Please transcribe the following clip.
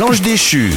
L'ange déchu.